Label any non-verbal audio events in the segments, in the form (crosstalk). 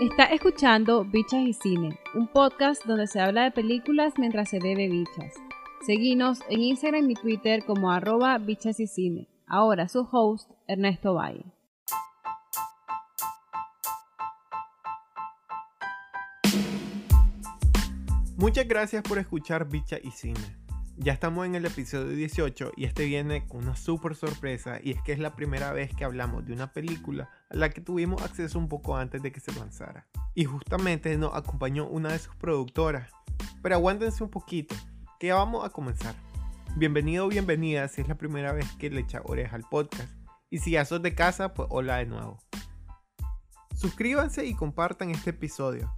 Está escuchando Bichas y Cine, un podcast donde se habla de películas mientras se bebe bichas. Seguinos en Instagram y Twitter como arroba bichas y cine. Ahora su host, Ernesto Valle. Muchas gracias por escuchar Bicha y Cine. Ya estamos en el episodio 18 y este viene con una super sorpresa y es que es la primera vez que hablamos de una película a la que tuvimos acceso un poco antes de que se lanzara. Y justamente nos acompañó una de sus productoras. Pero aguántense un poquito, que ya vamos a comenzar. Bienvenido o bienvenida si es la primera vez que le echa oreja al podcast. Y si ya sos de casa, pues hola de nuevo. Suscríbanse y compartan este episodio.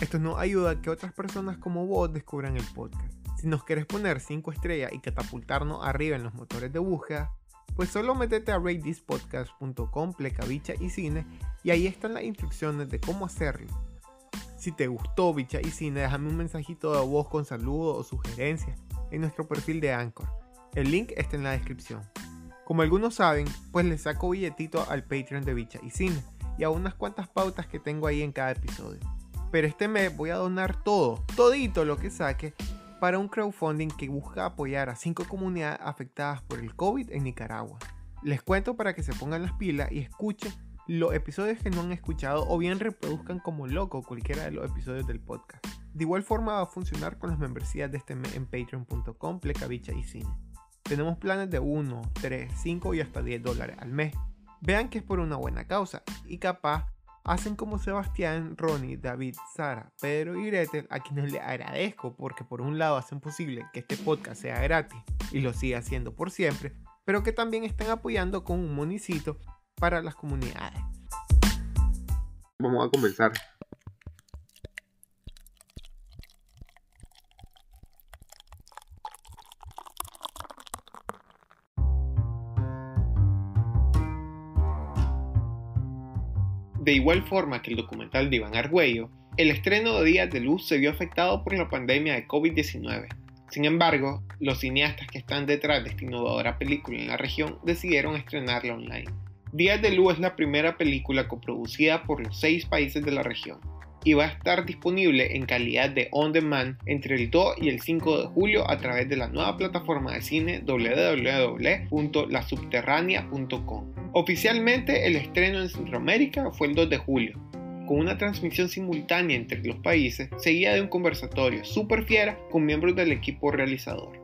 Esto nos ayuda a que otras personas como vos descubran el podcast. Si nos quieres poner 5 estrellas y catapultarnos arriba en los motores de búsqueda, pues solo métete a ratethispodcast.com, pleca y cine y ahí están las instrucciones de cómo hacerlo. Si te gustó Bicha y Cine, déjame un mensajito de voz con saludos o sugerencias en nuestro perfil de Anchor. El link está en la descripción. Como algunos saben, pues les saco billetito al Patreon de Bicha y Cine y a unas cuantas pautas que tengo ahí en cada episodio. Pero este mes voy a donar todo, todito lo que saque para un crowdfunding que busca apoyar a cinco comunidades afectadas por el COVID en Nicaragua. Les cuento para que se pongan las pilas y escuchen los episodios que no han escuchado o bien reproduzcan como loco cualquiera de los episodios del podcast. De igual forma va a funcionar con las membresías de este mes en patreon.com, plecabicha y cine. Tenemos planes de 1, 3, 5 y hasta 10 dólares al mes. Vean que es por una buena causa y capaz hacen como Sebastián, Ronnie, David, Sara, Pedro y Gretel, a quienes les agradezco porque por un lado hacen posible que este podcast sea gratis y lo siga haciendo por siempre, pero que también están apoyando con un monicito para las comunidades. Vamos a comenzar. De igual forma que el documental de Iván Argüello, el estreno de Días de Luz se vio afectado por la pandemia de COVID-19. Sin embargo, los cineastas que están detrás de esta innovadora película en la región decidieron estrenarla online. Días de Luz es la primera película coproducida por los seis países de la región y va a estar disponible en calidad de on demand entre el 2 y el 5 de julio a través de la nueva plataforma de cine www.lasubterránea.com. Oficialmente el estreno en Centroamérica fue el 2 de julio, con una transmisión simultánea entre los países, seguida de un conversatorio super fiera con miembros del equipo realizador.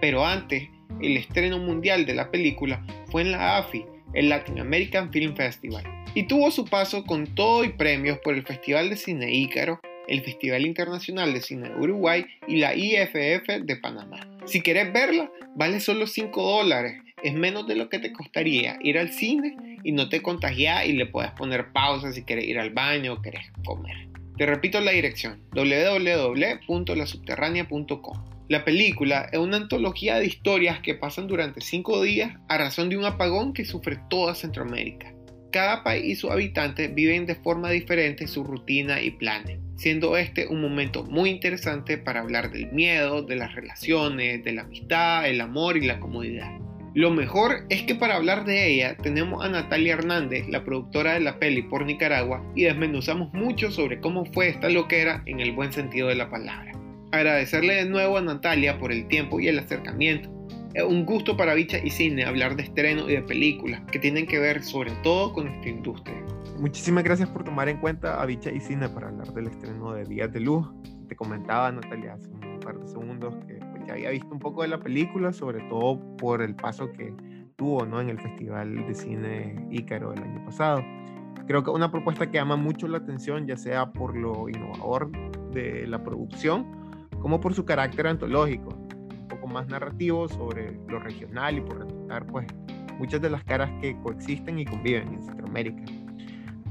Pero antes, el estreno mundial de la película fue en la AFI, el Latin American Film Festival, y tuvo su paso con todo y premios por el Festival de Cine Ícaro, el Festival Internacional de Cine de Uruguay y la IFF de Panamá. Si querés verla, vale solo 5 dólares es menos de lo que te costaría ir al cine y no te contagias y le puedes poner pausa si quieres ir al baño o quieres comer. Te repito la dirección, www.lasubterránea.com. La película es una antología de historias que pasan durante cinco días a razón de un apagón que sufre toda Centroamérica. Cada país y sus habitantes viven de forma diferente su rutina y planes, siendo este un momento muy interesante para hablar del miedo, de las relaciones, de la amistad, el amor y la comodidad. Lo mejor es que para hablar de ella tenemos a Natalia Hernández, la productora de la peli por Nicaragua, y desmenuzamos mucho sobre cómo fue esta loquera en el buen sentido de la palabra. Agradecerle de nuevo a Natalia por el tiempo y el acercamiento. Es un gusto para Bicha y Cine hablar de estreno y de películas que tienen que ver sobre todo con esta industria. Muchísimas gracias por tomar en cuenta a Bicha y Cine para hablar del estreno de Días de Luz. Te comentaba Natalia hace un par de segundos que ya había visto un poco de la película, sobre todo por el paso que tuvo ¿no? en el Festival de Cine Ícaro del año pasado. Creo que una propuesta que llama mucho la atención, ya sea por lo innovador de la producción, como por su carácter antológico, un poco más narrativo sobre lo regional y por retratar pues, muchas de las caras que coexisten y conviven en Centroamérica.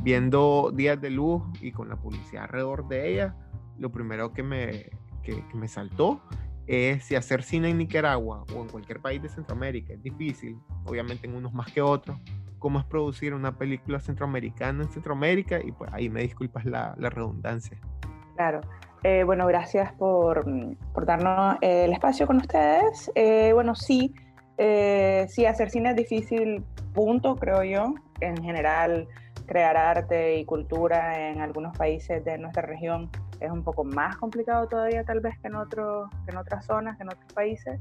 Viendo Días de Luz y con la publicidad alrededor de ella, lo primero que me, que, que me saltó es si hacer cine en Nicaragua o en cualquier país de Centroamérica es difícil, obviamente en unos más que otros, cómo es producir una película centroamericana en Centroamérica y pues ahí me disculpas la, la redundancia. Claro, eh, bueno, gracias por, por darnos eh, el espacio con ustedes. Eh, bueno, sí, sí, hacer cine es difícil, punto, creo yo. En general, crear arte y cultura en algunos países de nuestra región es un poco más complicado todavía tal vez que en, otros, que en otras zonas, que en otros países.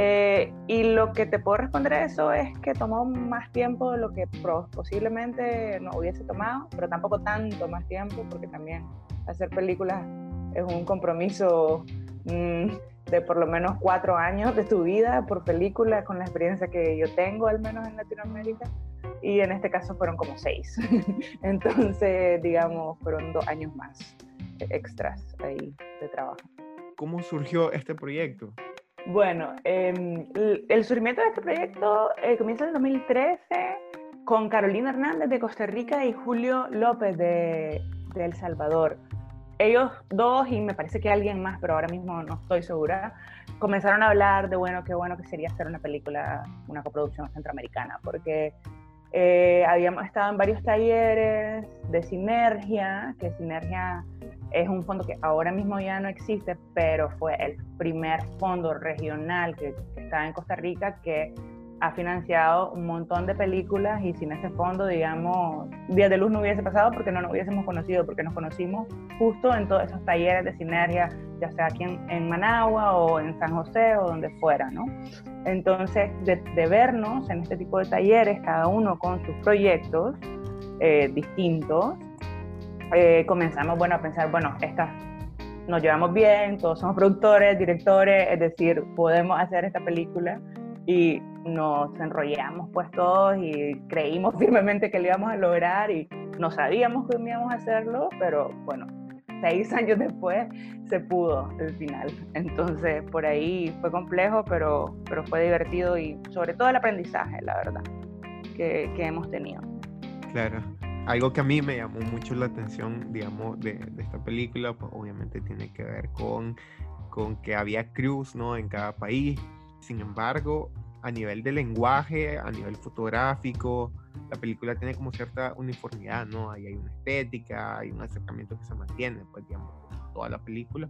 Eh, y lo que te puedo responder a eso es que tomó más tiempo de lo que posiblemente no hubiese tomado, pero tampoco tanto más tiempo, porque también hacer películas es un compromiso mm, de por lo menos cuatro años de tu vida por película, con la experiencia que yo tengo, al menos en Latinoamérica. Y en este caso fueron como seis. (laughs) Entonces, digamos, fueron dos años más extras ahí de trabajo. ¿Cómo surgió este proyecto? Bueno, em, el, surgimiento de este proyecto eh, comienza en el 2013 con Carolina Hernández de Costa Rica y Julio López de, de, El Salvador. Ellos dos y me parece que alguien más, pero ahora mismo no estoy segura, comenzaron a hablar de, bueno, qué bueno que sería hacer una película, una coproducción centroamericana, porque eh, habíamos estado en varios talleres de Sinergia, que Sinergia es un fondo que ahora mismo ya no existe, pero fue el primer fondo regional que, que está en Costa Rica que ha financiado un montón de películas y sin ese fondo, digamos, Días de Luz no hubiese pasado porque no nos hubiésemos conocido, porque nos conocimos justo en todos esos talleres de sinergia, ya sea aquí en, Managua o en San José o donde fuera, ¿no? Entonces, de, vernos en este tipo de talleres, cada uno con sus proyectos eh, distintos, eh, comenzamos, bueno, a pensar, bueno, esta, nos llevamos bien, todos somos productores, directores, es decir, podemos hacer esta película y nos enrollamos pues todos y creímos (laughs) firmemente que lo íbamos a lograr y no sabíamos que íbamos a hacerlo, pero bueno, seis (laughs) años después se pudo el final. Entonces por ahí fue complejo, pero, pero fue divertido y sobre todo el aprendizaje, la verdad, que, que hemos tenido. Claro. Algo que a mí me llamó mucho la atención, digamos, de, de esta película, pues obviamente tiene que ver con, con que había crews, ¿no? En cada país sin embargo, a nivel de lenguaje, a nivel fotográfico, la película tiene como cierta uniformidad, ¿no? Ahí hay una estética, hay un acercamiento que se mantiene, pues digamos, toda la película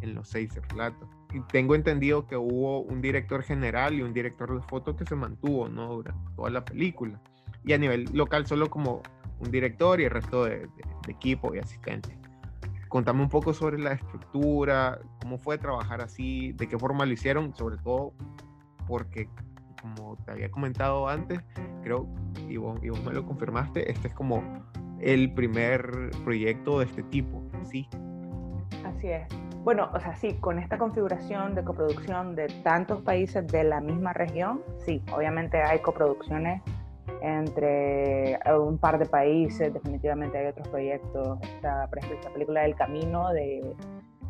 en los seis relatos. Y tengo entendido que hubo un director general y un director de foto que se mantuvo, ¿no? Durante toda la película. Y a nivel local solo como un director y el resto de, de equipo y asistentes. Contame un poco sobre la estructura, cómo fue trabajar así, de qué forma lo hicieron, sobre todo porque, como te había comentado antes, creo, y vos, y vos me lo confirmaste, este es como el primer proyecto de este tipo, ¿sí? Así es. Bueno, o sea, sí, con esta configuración de coproducción de tantos países de la misma región, sí, obviamente hay coproducciones entre un par de países, definitivamente hay otros proyectos. Esta, esta película del camino, de,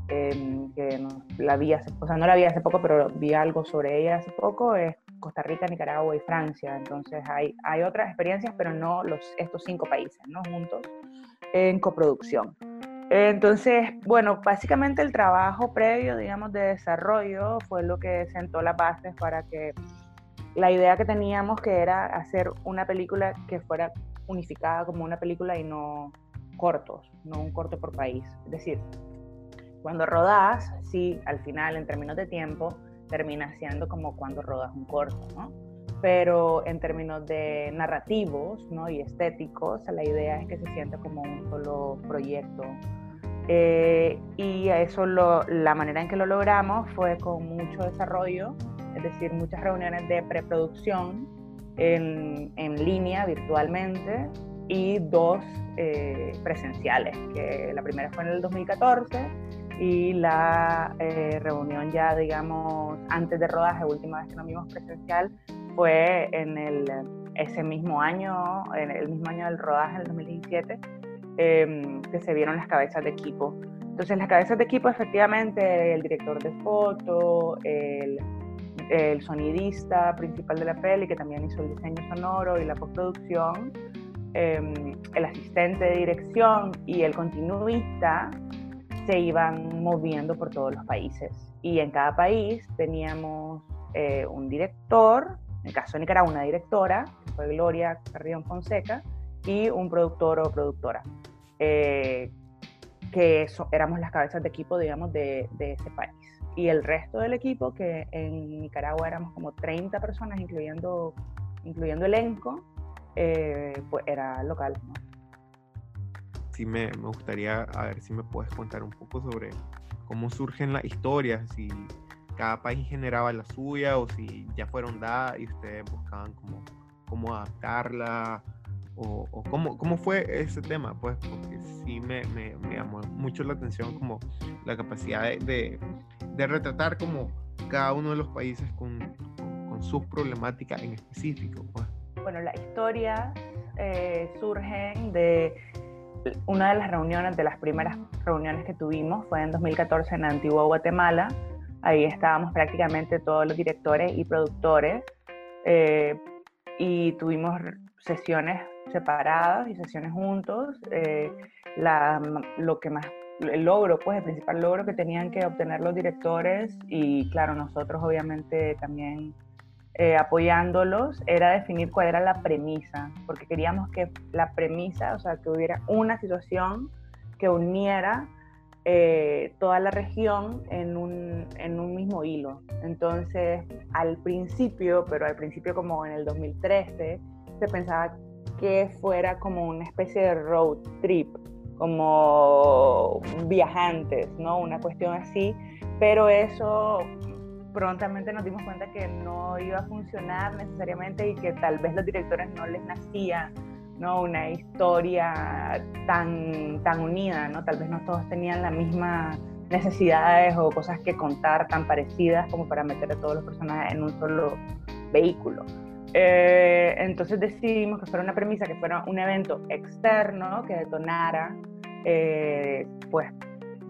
em, que no, la vi hace, o sea, no la vi hace poco, pero vi algo sobre ella hace poco, es Costa Rica, Nicaragua y Francia. Entonces hay, hay otras experiencias, pero no los, estos cinco países, ¿no? Juntos en coproducción. Entonces, bueno, básicamente el trabajo previo, digamos, de desarrollo fue lo que sentó las bases para que la idea que teníamos que era hacer una película que fuera unificada como una película y no cortos, no un corto por país. Es decir, cuando rodas, sí, al final, en términos de tiempo, termina siendo como cuando rodas un corto, ¿no? Pero en términos de narrativos ¿no? y estéticos, la idea es que se sienta como un solo proyecto. Eh, y a eso lo, la manera en que lo logramos fue con mucho desarrollo es decir, muchas reuniones de preproducción en, en línea, virtualmente, y dos eh, presenciales, que la primera fue en el 2014 y la eh, reunión ya, digamos, antes de rodaje, última vez que nos vimos presencial, fue en el, ese mismo año, en el mismo año del rodaje, en el 2017, em, que se vieron las cabezas de equipo. Entonces, las cabezas de equipo, efectivamente, el director de foto, el el sonidista principal de la peli, que también hizo el diseño sonoro y la postproducción, em, el asistente de dirección y el continuista se iban moviendo por todos los países. Y en cada país teníamos eh, un director, en el caso de Nicaragua una directora, que fue Gloria Carrión Fonseca, y un productor o productora, eh, que éramos las cabezas de equipo, digamos, de, ese país y el resto del equipo, que en Nicaragua éramos como 30 personas, incluyendo, incluyendo elenco, pues era local. Sí me, me gustaría a ver si me puedes contar un poco sobre cómo surgen las historias, si cada país generaba la suya o si ya fueron dadas y ustedes buscaban cómo, cómo adaptarla o, o cómo, cómo, fue ese tema, pues, porque sí me, me, me, llamó mucho la atención como la capacidad de, de, retratar como cada uno de los países con, con, sus problemáticas en específico. Pues. Bueno, la historia eh, surgen de una de las reuniones, de las primeras reuniones que tuvimos, fue en 2014 en Antigua Guatemala. Ahí estábamos prácticamente todos los directores y productores eh, y tuvimos sesiones separadas y sesiones juntos. Eh, la, lo que más, el logro, pues el principal logro que tenían que obtener los directores y claro, nosotros obviamente también eh, apoyándolos era definir cuál era la premisa, porque queríamos que la premisa, o sea, que hubiera una situación que uniera eh, toda la región en un, en un mismo hilo. Entonces, al principio, pero al principio como en el 2013, se pensaba que fuera como una especie de road trip, como viajantes, ¿no? Una cuestión así, pero eso prontamente nos dimos cuenta que no iba a funcionar necesariamente y que tal vez los directores no les nacía ¿no? una historia tan, tan unida, ¿no? tal vez no todos tenían las mismas necesidades o cosas que contar tan parecidas como para meter a todos los personajes en un solo vehículo. Eh, entonces decidimos que fuera una premisa, que fuera un evento externo que detonara, eh, pues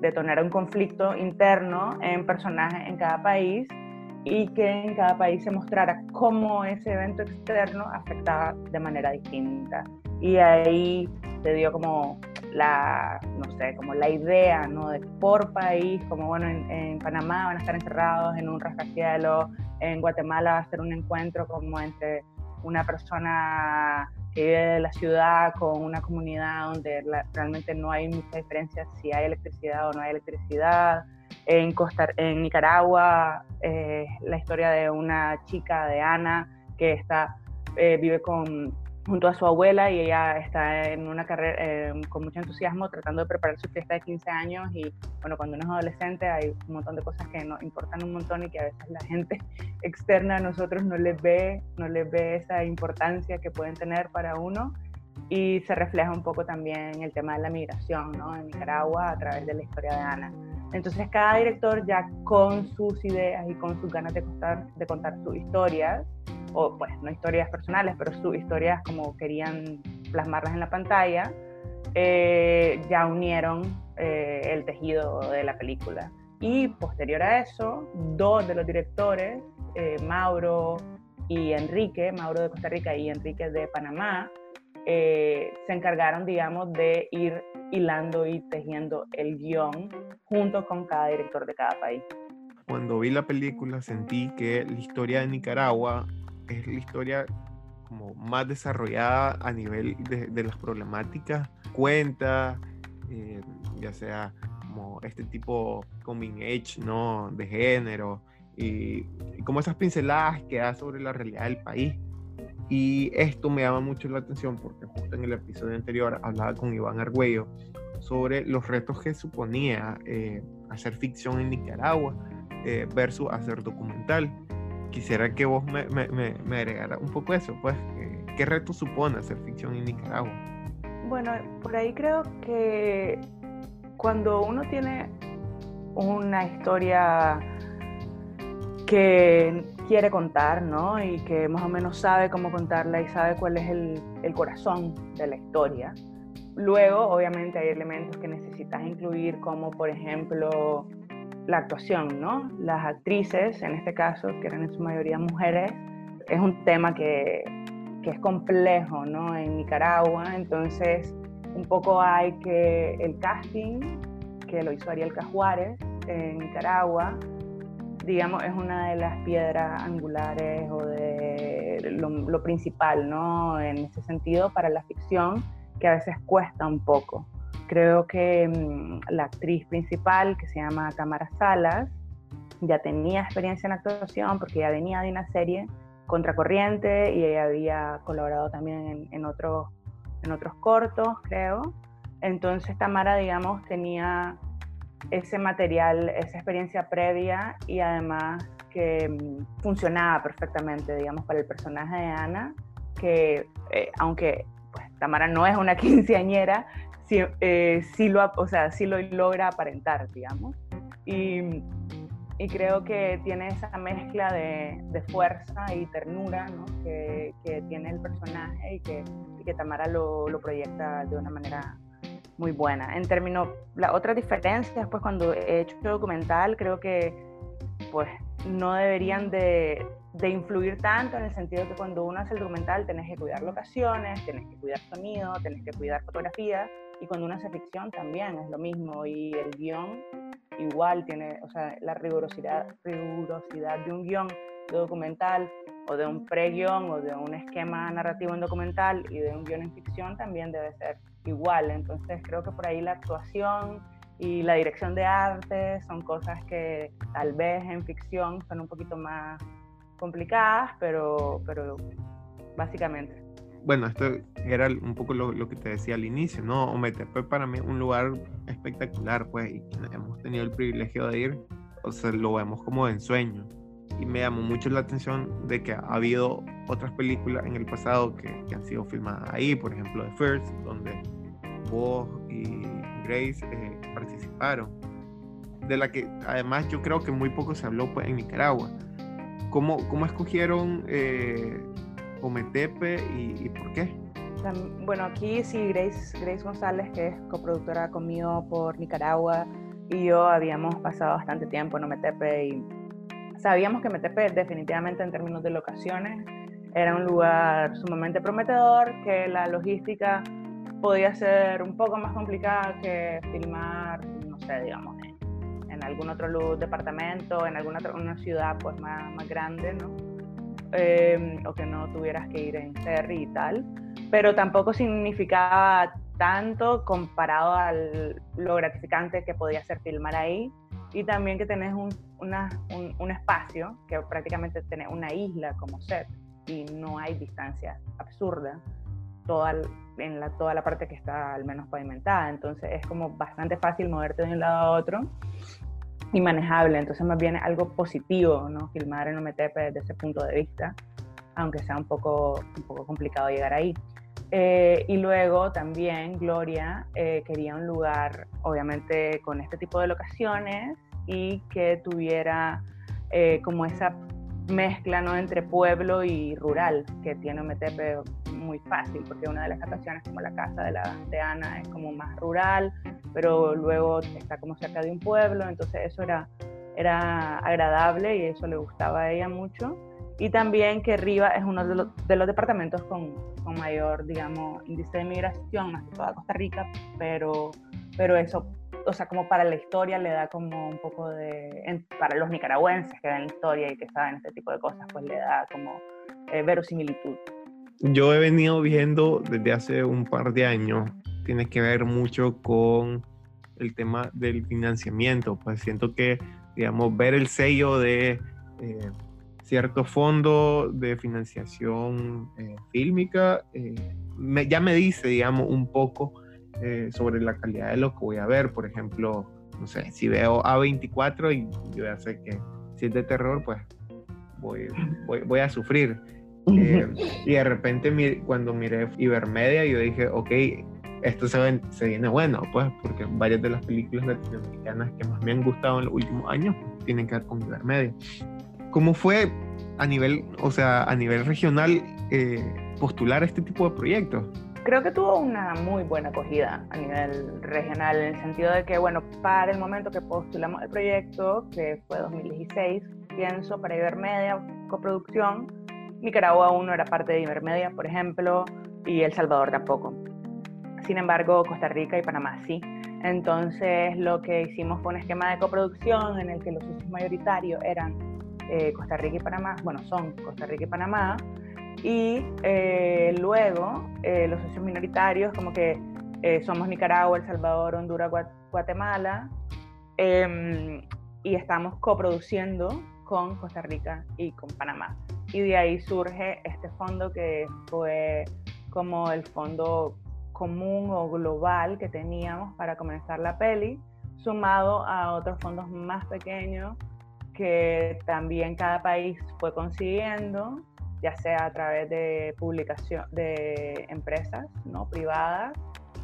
detonar un conflicto interno en personajes en cada país y que en cada país se mostrara cómo ese evento externo afectaba de manera distinta. Y ahí se dio como la, no sé, como la idea, ¿no? De por país, como bueno, en, en Panamá van a estar encerrados en un rascacielos, en Guatemala va a ser un encuentro como entre una persona que vive de la ciudad con una comunidad donde realmente no hay mucha diferencia si hay electricidad o no hay electricidad. En, Costa, en Nicaragua, eh, la historia de una chica, de Ana, que está, eh, vive con junto a su abuela y ella está en una carrera eh, con mucho entusiasmo tratando de preparar su fiesta de 15 años y bueno, cuando uno es adolescente hay un montón de cosas que nos importan un montón y que a veces la gente (laughs) externa a nosotros no les ve, no les ve esa importancia que pueden tener para uno y se refleja un poco también el tema de la migración ¿no? en Nicaragua a través de la historia de Ana. Entonces cada director ya con sus ideas y con sus ganas de contar, de contar sus historias o pues no historias personales, pero sus historias como querían plasmarlas en la pantalla, eh, ya unieron eh, el tejido de la película. Y posterior a eso, dos de los directores, eh, Mauro y Enrique, Mauro de Costa Rica y Enrique de Panamá, se encargaron, digamos, de ir hilando y tejiendo el guion junto con cada director de cada país. Cuando vi la película sentí que la historia de Nicaragua es la historia como más desarrollada a nivel de, las problemáticas, cuenta, eh, ya sea como este tipo coming age, ¿no? De género, y, como esas pinceladas que da sobre la realidad del país. Y esto me llama mucho la atención porque justo en el episodio anterior hablaba con Iván Argüello sobre los retos que suponía eh, hacer ficción en Nicaragua eh, versus hacer documental quisiera que vos me, me, me, agregara un poco eso, pues, ¿qué reto supone hacer ficción en Nicaragua? Bueno, por ahí creo que cuando uno tiene una historia que quiere contar, ¿no? Y que más o menos sabe cómo contarla y sabe cuál es el, el corazón de la historia. Luego, obviamente, hay elementos que necesitas incluir, como por ejemplo la actuación, ¿no? Las actrices, en este caso, que eran en su mayoría mujeres, es un tema que, que es complejo, ¿no? En Nicaragua, entonces un poco hay que el casting, que lo hizo Ariel Cajuárez en Nicaragua, digamos, es una de las piedras angulares o de lo, lo, principal, ¿no? En ese sentido, para la ficción, que a veces cuesta un poco. Creo que mm, la actriz principal, que se llama Tamara Salas, ya tenía experiencia en actuación porque ya venía de una serie Contracorriente y ella había colaborado también en, otros, en otros cortos, creo. Entonces Tamara, digamos, tenía ese material, esa experiencia previa y además que mm, funcionaba perfectamente, digamos, para el personaje de Ana, que eh, aunque pues, Tamara no es una (laughs) quinceañera, eh, sí, lo, o sea, sí lo logra aparentar, digamos. Y, y creo que tiene esa mezcla de, de fuerza y ternura que, que, tiene el personaje y que, y que Tamara lo, lo proyecta de una manera muy buena. En términos, la otra diferencia, pues cuando he hecho documental, creo que pues no deberían de, de, influir tanto en el sentido que cuando uno hace el documental tenés que cuidar locaciones, tenés que cuidar sonido, tenés que cuidar fotografía y cuando uno hace ficción también es lo mismo y el guion igual tiene, o sea, la rigurosidad, rigurosidad de un guion documental o de un pre-guión o de un esquema narrativo en documental y de un guion en ficción también debe ser igual. Entonces creo que por ahí la actuación y la dirección de arte son cosas que tal vez en ficción son un poquito más complicadas, pero, pero básicamente. Bueno, esto era un poco lo, lo que te decía al inicio, ¿no? Ometepe para mí un lugar espectacular, pues, y hemos tenido el privilegio de ir, o sea, lo vemos como de ensueño. Y me llamó mucho la atención de que ha habido otras películas en el pasado que, que han sido filmadas ahí, por ejemplo, The First, donde vos y Grace eh, participaron, de la que además yo creo que muy poco se habló pues, en Nicaragua. ¿Cómo, cómo escogieron eh, Ometepe y, y, por qué? Bueno, aquí sí, Grace, Grace González, que es coproductora conmigo por Nicaragua, y yo habíamos pasado bastante tiempo en Ometepe y sabíamos que Ometepe definitivamente en términos de locaciones era un lugar sumamente prometedor, que la logística podía ser un poco más complicada que filmar, no sé, digamos, en, en algún otro departamento, en alguna otra, una ciudad pues más, más grande, ¿no? Eh, o que no tuvieras que ir en ferry y tal, pero tampoco significaba tanto comparado a lo gratificante que podía ser filmar ahí y también que tenés un, un espacio que prácticamente tenés una isla como set y no hay distancia absurda toda, en la, toda la parte que está al menos pavimentada. Entonces es como bastante fácil moverte de un lado a otro y manejable. Entonces más bien algo positivo, ¿no? Filmar en Ometepe desde ese punto de vista, aunque sea un poco, un poco complicado llegar ahí. Eh, y luego también Gloria eh, quería un lugar, obviamente, con este tipo de locaciones y que tuviera eh, como esa mezcla ¿no? entre pueblo y rural que tiene Ometepe muy fácil, porque una de las locaciones, como la casa de, la, de Ana, es como más rural, pero luego está como cerca de un pueblo, entonces eso era, era agradable y eso le gustaba a ella mucho. Y también que Riva es uno de los, de los departamentos con, con, mayor, digamos, índice de migración, más que toda Costa Rica, pero, pero eso, o sea, como para la historia le da como un poco de, en, para los nicaragüenses que ven la historia y que saben este tipo de cosas, pues le da como eh, verosimilitud yo he venido viendo desde hace un par de años, tiene que ver mucho con el tema del financiamiento, pues siento que, digamos, ver el sello de eh, cierto fondo de financiación eh, fílmica eh, me, ya me dice, digamos, un poco eh, sobre la calidad de lo que voy a ver, por ejemplo, no sé, si veo A24 y yo ya sé que si es de terror, pues voy, voy, voy a sufrir. Eh, y de repente cuando miré Ibermedia yo dije, ok, esto se, se, viene bueno, pues, porque varias de las películas latinoamericanas que más me han gustado en los últimos años pues, tienen que ver con Ibermedia. ¿Cómo fue a nivel, o sea, a nivel regional eh, postular este tipo de proyectos? Creo que tuvo una muy buena acogida a nivel regional, en el sentido de que, bueno, para el momento que postulamos el proyecto, que fue 2016, pienso para Ibermedia, coproducción, Nicaragua aún no era parte de Ibermedia, por ejemplo, y El Salvador tampoco. Sin embargo, Costa Rica y Panamá sí. Entonces, lo que hicimos fue un esquema de coproducción en el que los socios mayoritarios eran eh, Costa Rica y Panamá, bueno, son Costa Rica y Panamá, y eh, luego eh, los socios minoritarios, como que somos Nicaragua, El Salvador, Honduras, Guatemala, em, y estamos coproduciendo con Costa Rica y con Panamá y de ahí surge este fondo que fue como el fondo común o global que teníamos para comenzar la peli, sumado a otros fondos más pequeños que también cada país fue consiguiendo, ya sea a través de publicación de empresas ¿no? privadas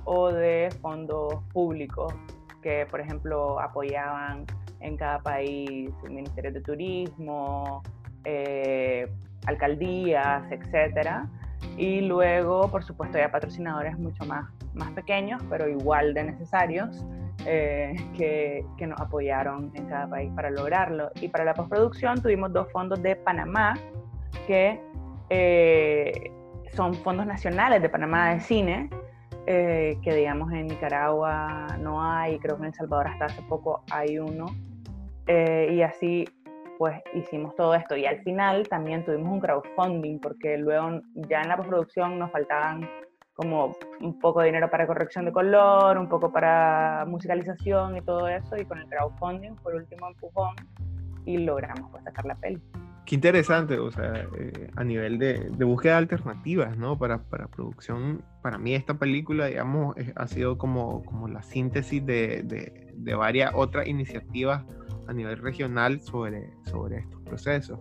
o de fondos públicos que, por ejemplo, apoyaban en cada país el Ministerio de Turismo, eh, alcaldías, etcétera. Y luego, por supuesto, hay patrocinadores mucho más, más pequeños, pero igual de necesarios, eh, que, que, nos apoyaron en cada país para lograrlo. Y para la postproducción tuvimos dos fondos de Panamá, que eh, son fondos nacionales de Panamá de cine, eh, que digamos en Nicaragua no hay, creo que en El Salvador hasta hace poco hay uno. y así pues hicimos todo esto y al final también tuvimos un crowdfunding porque luego ya en la postproducción nos faltaban como un poco de dinero para corrección de color, un poco para musicalización y todo eso y con el crowdfunding por último empujón y logramos pues sacar la peli. Qué interesante, o sea, eh, a nivel de, de, búsqueda de alternativas, ¿no? Para, para producción, para mí esta película, digamos, ha sido como, como la síntesis de, de, de varias otras iniciativas a nivel regional sobre, sobre estos procesos.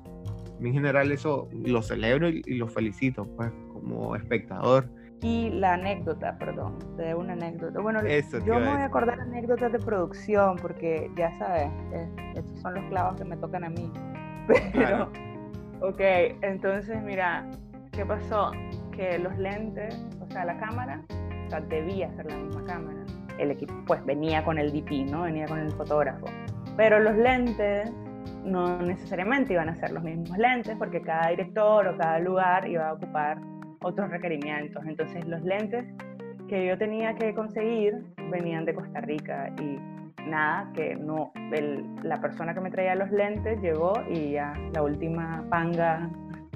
En general eso lo celebro y, lo felicito, pues, como espectador. Y la anécdota, perdón, de una anécdota. Bueno, yo me voy a acordar anécdotas de producción, porque ya sabes, estos son los clavos que me tocan a mí. (laughs) Pero, ok, entonces mira, ¿qué pasó? Que los lentes, o sea, la cámara, o sea, debía ser la misma cámara. El equipo, pues venía con el DP, ¿no? Venía con el fotógrafo. Pero los lentes no necesariamente iban a ser los mismos lentes porque cada director o cada lugar iba a ocupar otros requerimientos. Entonces los lentes que yo tenía que conseguir venían de Costa Rica y nada, que no, la persona que me traía los lentes llegó y ya la última panga,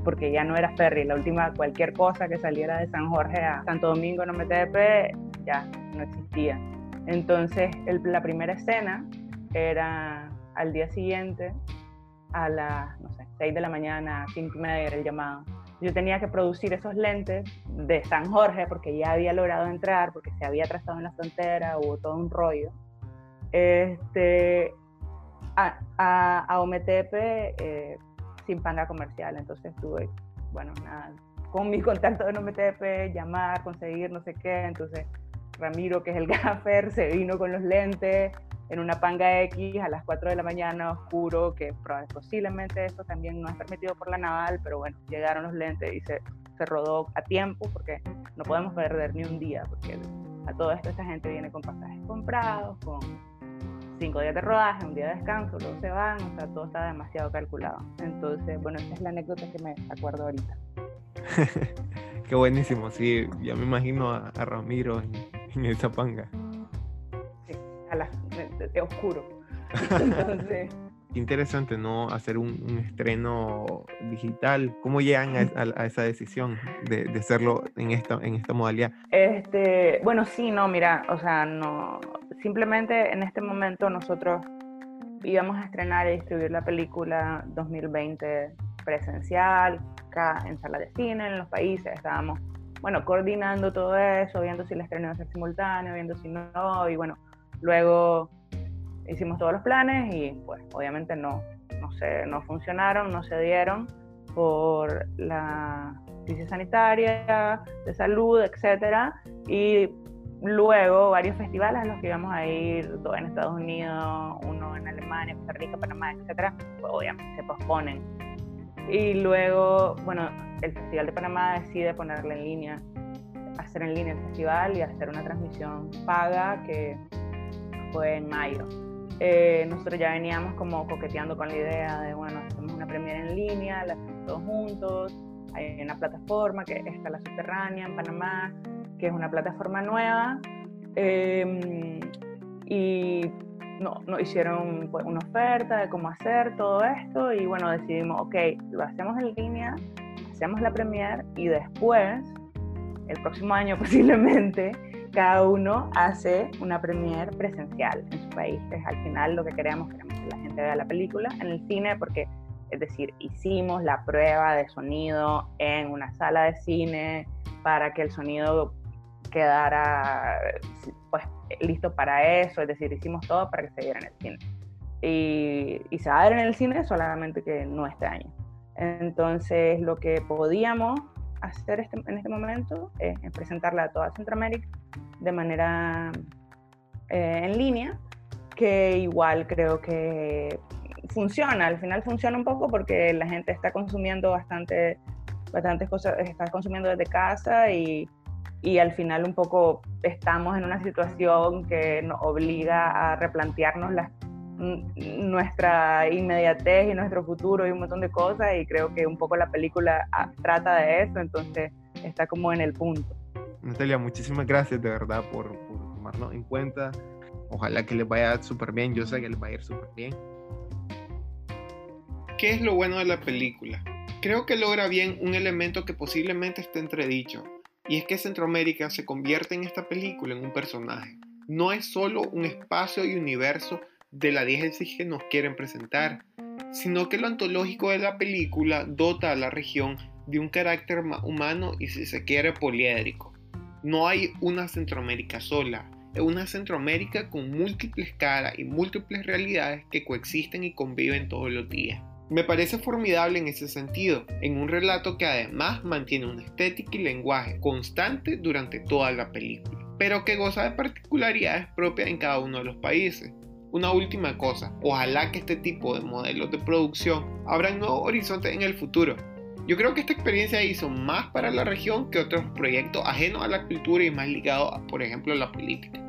porque ya no era ferry, la última cualquier cosa que saliera de San Jorge a Santo Domingo en MTP ya no existía. Entonces la primera escena era al día siguiente a las, no sé, 6 de la mañana, 5 y media era el llamado. Yo tenía que producir esos lentes de San Jorge porque ya había logrado entrar, porque se había trazado en la frontera, hubo todo un rollo. Este, a, a, a Ometepe eh, sin panga comercial, entonces tuve, bueno, nada, con mi contacto de Ometepe, llamar, conseguir no sé qué, entonces Ramiro, que es el (laughs) gaffer, se vino con los lentes, en una panga X a las 4 de la mañana, oscuro, que posiblemente eso también no es permitido por la naval, pero bueno, llegaron los lentes y se, rodó a tiempo porque no podemos perder ni un día, porque a todo esto esta gente viene con pasajes comprados, con cinco días de rodaje, un día de descanso, luego se van, o sea, todo está demasiado calculado. Entonces, bueno, esa es la anécdota que me acuerdo ahorita. (laughs) Qué buenísimo, sí, ya me imagino a, Ramiro en, en esa panga a la, de, oscuro. (laughs) Entonces, interesante, ¿no? Hacer un, estreno digital. ¿Cómo llegan a, esa decisión de, de, hacerlo en esta, en esta modalidad? Este, bueno, sí, no, mira, o sea, no, simplemente en este momento nosotros íbamos a estrenar y distribuir la película 2020 presencial, acá en sala de cine, en los países, estábamos, bueno, coordinando todo eso, viendo si el estreno iba a ser simultáneo, viendo si no, y bueno, Luego hicimos todos los planes y pues obviamente no, no, se, no funcionaron, no se dieron por la crisis sanitaria, de salud, etc. Y luego varios festivales en los que íbamos a ir, dos en Estados Unidos, uno en Alemania, Costa Rica, Panamá, etc. Pues obviamente se posponen. Y luego, bueno, el Festival de Panamá decide ponerle en línea, hacer en línea el festival y hacer una transmisión paga que fue en mayo. Eh, nosotros ya veníamos como coqueteando con la idea de, bueno, hacemos una premiere en línea, la hacemos todos juntos, hay una plataforma que está la subterránea en Panamá, que es una plataforma nueva, em, y nos no, hicieron pues, una oferta de cómo hacer todo esto, y bueno, decidimos, ok, lo hacemos en línea, hacemos la premiere, y después, el próximo año (laughs) posiblemente, cada uno hace una premiere presencial en su país. Es al final lo que queremos, queremos que la gente vea la película en el cine porque, es decir, hicimos la prueba de sonido en una sala de cine para que el sonido quedara pues listo para eso, es decir, hicimos todo para que se diera en el cine. Y, y se va a ver en el cine solamente que no este año. Entonces, lo que podíamos hacer este, en este momento es, presentarla a toda Centroamérica de manera eh, en línea, que igual creo que funciona, al final funciona un poco porque la gente está consumiendo bastante, bastantes cosas, está consumiendo desde casa y, y al final un poco estamos en una situación que nos obliga a replantearnos las nuestra inmediatez y nuestro futuro y un montón de cosas y creo que un poco la película ah, trata de eso, entonces está como en el punto. Natalia, muchísimas gracias de verdad por, por tomarnos en cuenta. Ojalá que les vaya súper bien, yo sé que les va a ir súper bien. ¿Qué es lo bueno de la película? Creo que logra bien un elemento que posiblemente esté entredicho, y es que Centroamérica se convierte en esta película en un personaje. No es solo un espacio y universo de la diégesis que nos quieren presentar, sino que lo antológico de la película dota a la región de un carácter humano y si se quiere poliédrico. No hay una Centroamérica sola, es una Centroamérica con múltiples caras y múltiples realidades que coexisten y conviven todos los días. Me parece formidable en ese sentido, en un relato que además mantiene una estética y lenguaje constante durante toda la película, pero que goza de particularidades propias en cada uno de los países. Una última cosa, ojalá que este tipo de modelos de producción abran nuevos horizontes en el futuro. Yo creo que esta experiencia hizo más para la región que otros proyectos ajenos a la cultura y más ligados, por ejemplo, a la política.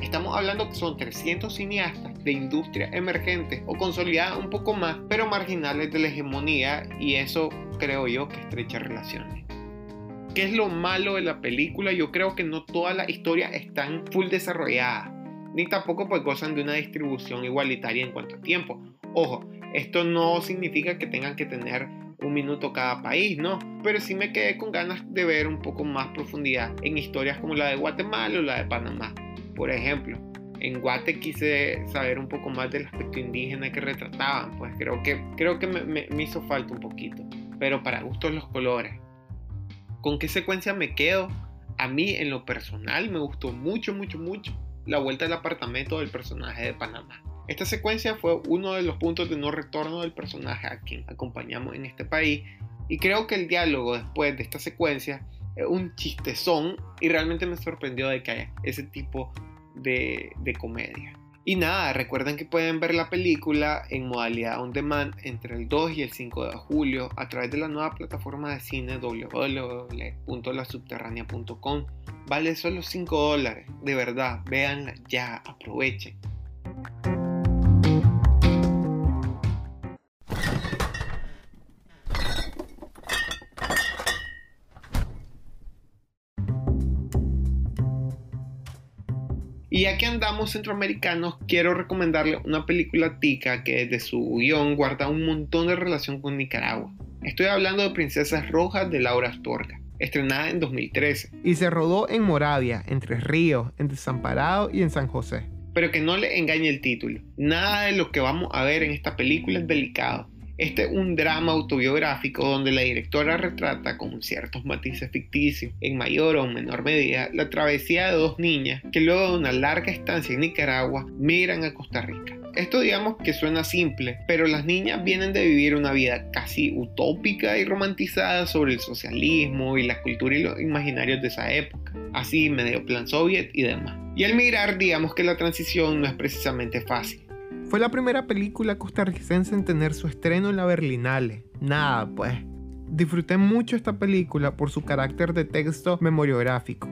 Estamos hablando que son 300 cineastas de industria emergentes o consolidadas un poco más, pero marginales de la hegemonía y eso creo yo que estrecha relaciones. ¿Qué es lo malo de la película? Yo creo que no todas las historias están full desarrolladas ni tampoco pues gozan de una distribución igualitaria en cuanto a tiempo. Ojo, esto no significa que tengan que tener un minuto cada país, ¿no? Pero sí me quedé con ganas de ver un poco más profundidad en historias como la de Guatemala o la de Panamá. Por ejemplo, en Guate quise saber un poco más del aspecto indígena que retrataban, pues creo que, creo que me, me hizo falta un poquito, pero para gustos los colores. ¿Con qué secuencia me quedo? A mí en lo personal me gustó mucho, mucho, mucho la vuelta al apartamento del personaje de Panamá. Esta secuencia fue uno de los puntos de no retorno del personaje a quien acompañamos en este país y creo que el diálogo después de esta secuencia es un chistezón y realmente me sorprendió de que haya ese tipo de, de comedia. Y nada, recuerden que pueden ver la película en modalidad on demand entre el 2 y el 5 de julio a través de la nueva plataforma de cine www.lasubterránea.com. Vale solo 5 dólares, de verdad, véanla ya, aprovechen. Y ya que andamos centroamericanos, quiero recomendarle una película tica que desde su guion guarda un montón de relación con Nicaragua. Estoy hablando de Princesas Rojas de Laura Astorga, estrenada en 2013. Y se rodó en Moravia, entre Ríos, en Desamparado y en San José. Pero que no le engañe el título. Nada de lo que vamos a ver en esta película es delicado. Este es un drama autobiográfico donde la directora retrata con ciertos matices ficticios, en mayor o menor medida, la travesía de dos niñas que luego de una larga estancia en Nicaragua migran a Costa Rica. Esto digamos que suena simple, pero las niñas vienen de vivir una vida casi utópica y romantizada sobre el socialismo y la cultura y los imaginarios de esa época, así medio plan soviet y demás. Y al mirar digamos que la transición no es precisamente fácil. Fue la primera película costarricense en tener su estreno en la Berlinale. Nada, pues. Disfruté mucho esta película por su carácter de texto memoriográfico.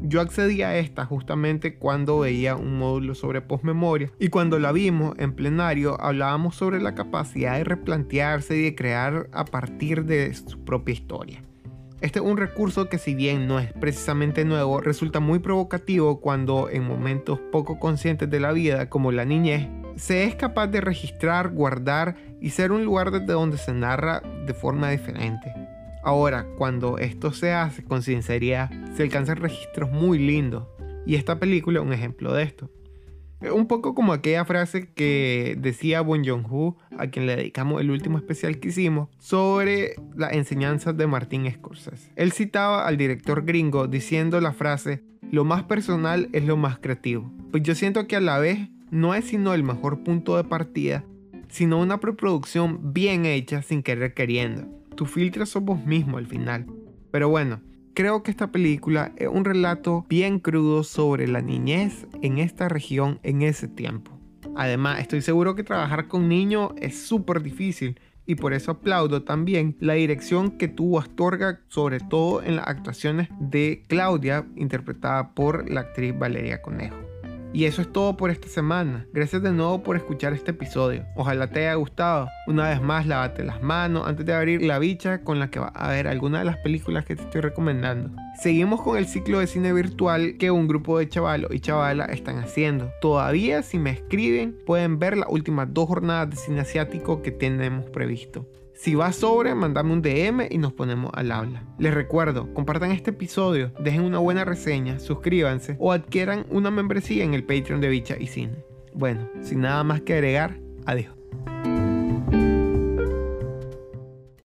Yo accedí a esta justamente cuando veía un módulo sobre postmemoria y cuando la vimos en plenario hablábamos sobre la capacidad de replantearse y de crear a partir de su propia historia. Este es un recurso que si bien no es precisamente nuevo, resulta muy provocativo cuando en momentos poco conscientes de la vida, como la niñez, se es capaz de registrar, guardar y ser un lugar desde donde se narra de forma diferente. Ahora, cuando esto se hace con sinceridad, se alcanzan registros muy lindos. Y esta película es un ejemplo de esto. Un poco como aquella frase que decía Bon Jong-ho, a quien le dedicamos el último especial que hicimos, sobre las enseñanzas de Martín Scorsese. Él citaba al director gringo diciendo la frase, lo más personal es lo más creativo. Pues yo siento que a la vez no es sino el mejor punto de partida, sino una preproducción bien hecha sin querer queriendo. Tu filtro sos vos mismo al final. Pero bueno, Creo que esta película es un relato bien crudo sobre la niñez en esta región en ese tiempo. Además, estoy seguro que trabajar con niños es súper difícil y por eso aplaudo también la dirección que tuvo Astorga, sobre todo en las actuaciones de Claudia, interpretada por la actriz Valeria Conejo. Y eso es todo por esta semana. Gracias de nuevo por escuchar este episodio. Ojalá te haya gustado. Una vez más, lávate las manos antes de abrir la bicha con la que vas a ver alguna de las películas que te estoy recomendando. Seguimos con el ciclo de cine virtual que un grupo de chavalos y chavalas están haciendo. Todavía, si me escriben, pueden ver las últimas dos jornadas de cine asiático que tenemos previsto. Si va sobre, mandame un DM y nos ponemos al habla. Les recuerdo, compartan este episodio, dejen una buena reseña, suscríbanse o adquieran una membresía en el Patreon de Bicha y Cine. Bueno, sin nada más que agregar, adiós.